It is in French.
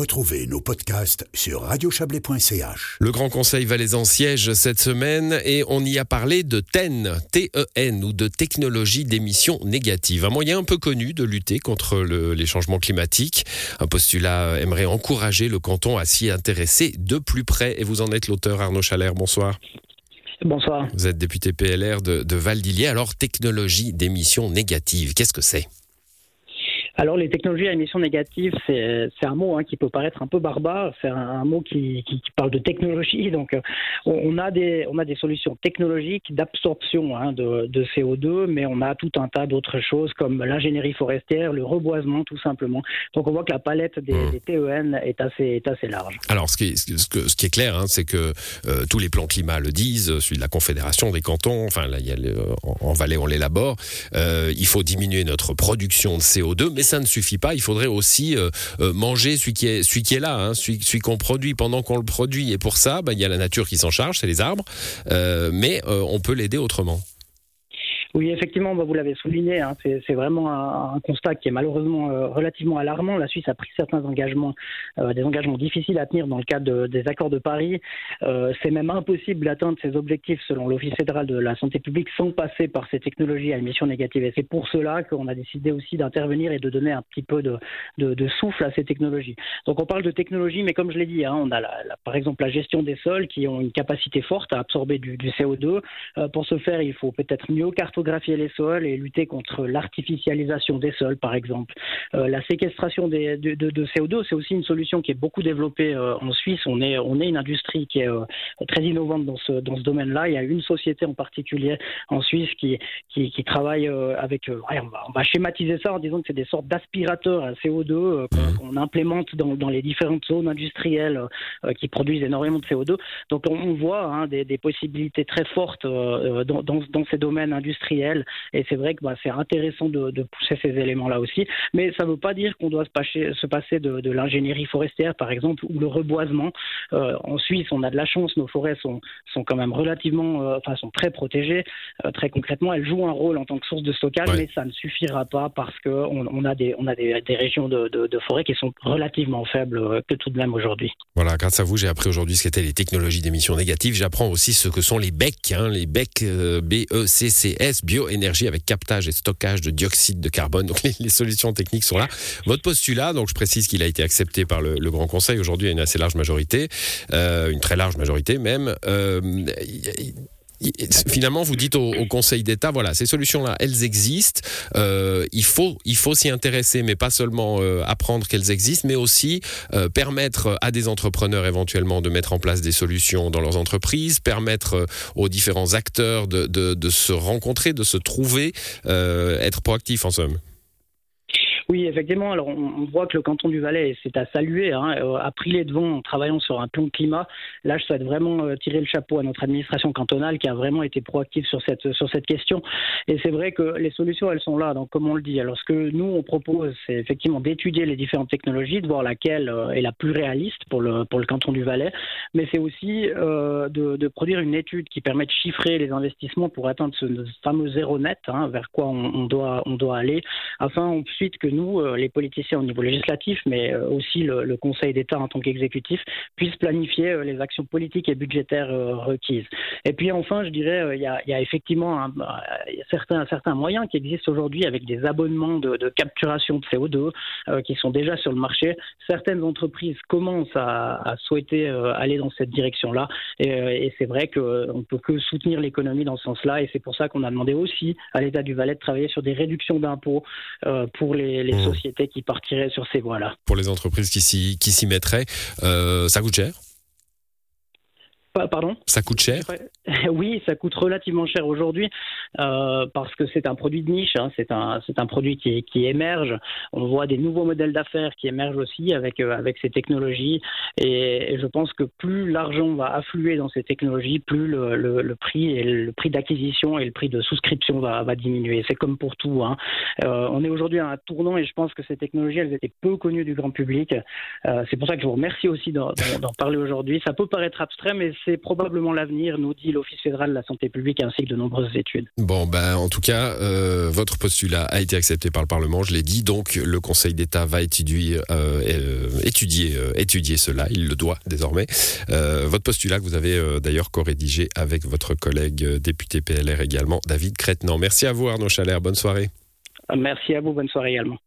Retrouvez nos podcasts sur radiochablais.ch. Le Grand Conseil valaisan siège cette semaine et on y a parlé de TEN, T-E-N, ou de technologie d'émissions négatives. Un moyen un peu connu de lutter contre le- les changements climatiques. Un postulat aimerait encourager le canton à s'y intéresser de plus près. Et vous en êtes l'auteur Arnaud Chalère. Bonsoir. Bonsoir. Vous êtes député PLR de, de Val-d'Illier. Alors, technologie d'émissions négatives, qu'est-ce que c'est? Alors, les technologies à émissions négatives, c'est un mot hein, qui peut paraître un peu barbare. C'est un, un mot qui, qui- qui parle de technologie. Donc, euh, on, a des, on a des solutions technologiques d'absorption hein, de, de CO2, mais on a tout un tas d'autres choses comme l'ingénierie forestière, le reboisement, tout simplement. Donc, on voit que la palette des, Mmh. des TEN est assez, est assez large. Alors, ce qui est, ce que- ce qui est clair, hein, c'est que euh, tous les plans climat le disent, euh, celui de la Confédération des cantons, enfin, là, il y a le- en, en Valais, on l'élabore. Euh, il faut diminuer notre production de CO2, mais ça ne suffit pas. Il faudrait aussi euh, euh, manger celui qui est, qui est là, hein, celui, qu'on produit pendant qu'on le produit. Et pour ça, bah, il y a la nature qui s'en charge, c'est les arbres, Euh, mais on peut l'aider autrement. Oui, effectivement, bah, vous l'avez souligné, hein, c'est vraiment un, un constat qui est malheureusement euh, relativement alarmant. La Suisse a pris certains engagements, euh, des engagements difficiles à tenir dans le cadre de- des accords de Paris. Euh, c'est même impossible d'atteindre ces objectifs selon l'Office fédéral de la santé publique sans passer par ces technologies à émissions négatives. Et c'est pour cela qu'on a décidé aussi d'intervenir et de donner un petit peu de, de- de souffle à ces technologies. Donc on parle de technologie, mais comme je l'ai dit, hein, on a la- la- par exemple la gestion des sols qui ont une capacité forte à absorber du, du CO2. Euh, pour ce faire, il faut peut-être mieux cartographier les sols et lutter contre l'artificialisation des sols, par exemple. Euh, la séquestration de, de- de CO2, c'est aussi une solution qui est beaucoup développée euh, en Suisse. On est, on est une industrie qui est euh, très innovante dans ce, dans ce domaine-là. Il y a une société en particulier en Suisse qui, qui, travaille avec... on, va, schématiser ça en disant que c'est des sortes d'aspirateurs à CO2 euh, qu'on implémente dans, dans les différentes zones industrielles qui produisent énormément de CO2. Donc on, voit hein, des, des possibilités très fortes dans, dans, dans ces domaines industriels et c'est vrai que bah, c'est intéressant de, de pousser ces éléments-là aussi. Mais ça ne veut pas dire qu'on doit se passer, se passer de, de l'ingénierie forestière par exemple ou le reboisement. Euh, en Suisse, on a de la chance, nos forêts sont, sont quand même relativement, euh, enfin sont très protégées. Euh, très concrètement, elles jouent un rôle en tant que source de stockage, Ouais. mais ça ne suffira pas parce qu'on on a des, on a des, des régions de, de, de forêt qui sont relativement faibles que tout de même aujourd'hui. Voilà, grâce à vous, j'ai appris aujourd'hui ce qu'étaient les technologies d'émissions négatives. J'apprends aussi ce que sont les BEC, hein, les BEC, B-E-C-C-S, bioénergie avec captage et stockage de dioxyde de carbone. Donc les, solutions techniques sont là. Votre postulat, donc je précise qu'il a été accepté par le, Grand Conseil aujourd'hui à une assez large majorité, euh, une très large majorité même. Euh, Finalement, vous dites au, Conseil d'État, voilà, ces solutions-là, elles existent. Euh, il faut, il faut s'y intéresser, mais pas seulement euh, apprendre qu'elles existent, mais aussi euh, permettre à des entrepreneurs éventuellement de mettre en place des solutions dans leurs entreprises, permettre aux différents acteurs de, de, se rencontrer, de se trouver, être proactifs en somme. Oui, effectivement. Alors, on, voit que le canton du Valais, c'est à saluer, hein, euh, a pris les devants en travaillant sur un plan climat. Là, je souhaite vraiment euh, tirer le chapeau à notre administration cantonale qui a vraiment été proactive sur cette, sur cette question. Et c'est vrai que les solutions, elles sont là. Donc, comme on le dit, alors ce que nous, on propose, c'est effectivement d'étudier les différentes technologies, de voir laquelle euh, est la plus réaliste pour le, pour le canton du Valais. Mais c'est aussi euh, de, de produire une étude qui permet de chiffrer les investissements pour atteindre ce, ce fameux zéro net, hein, vers quoi on, on doit, on doit aller, afin ensuite que nous, euh, les politiciens au niveau législatif, mais euh, aussi le, Conseil d'État en tant qu'exécutif, puissent planifier euh, les actions politiques et budgétaires requises. Et puis enfin, je dirais, il y, a, effectivement a certains, moyens qui existent aujourd'hui avec des abonnements de, capturation de CO2 euh, qui sont déjà sur le marché. Certaines entreprises commencent à, souhaiter aller dans cette direction-là, et, c'est vrai qu'on ne peut que soutenir l'économie dans ce sens-là, et c'est pour ça qu'on a demandé aussi à l'État du Valais de travailler sur des réductions d'impôts pour les, les Mmh. sociétés qui partiraient sur ces voies-là. Pour les entreprises qui s'y, qui s'y mettraient, euh, ça coûte cher? Pa- Pardon? Ça coûte cher? Oui, ça coûte relativement cher aujourd'hui euh, parce que c'est un produit de niche, hein, c'est un, produit qui, qui émerge. On voit des nouveaux modèles d'affaires qui émergent aussi avec, euh, ces technologies et, je pense que plus l'argent va affluer dans ces technologies, plus le, prix et le prix d'acquisition et le prix de souscription va, diminuer. C'est comme pour tout. Hein. Euh, on est aujourd'hui à un tournant et je pense que ces technologies, elles étaient peu connues du grand public. C'est pour ça que je vous remercie aussi d'en parler aujourd'hui. Ça peut paraître abstrait, mais c'est probablement l'avenir, nous dit l'Office fédéral de la santé publique ainsi que de nombreuses études. Bon, ben, en tout cas, euh, votre postulat a été accepté par le Parlement, je l'ai dit, donc le Conseil d'État va étudier, euh, étudier, étudier cela, il le doit désormais. votre postulat que vous avez d'ailleurs co-rédigé avec votre collègue député PLR également, David Crétenant. Merci à vous Arnaud Chalère, bonne soirée. Merci à vous, bonne soirée également.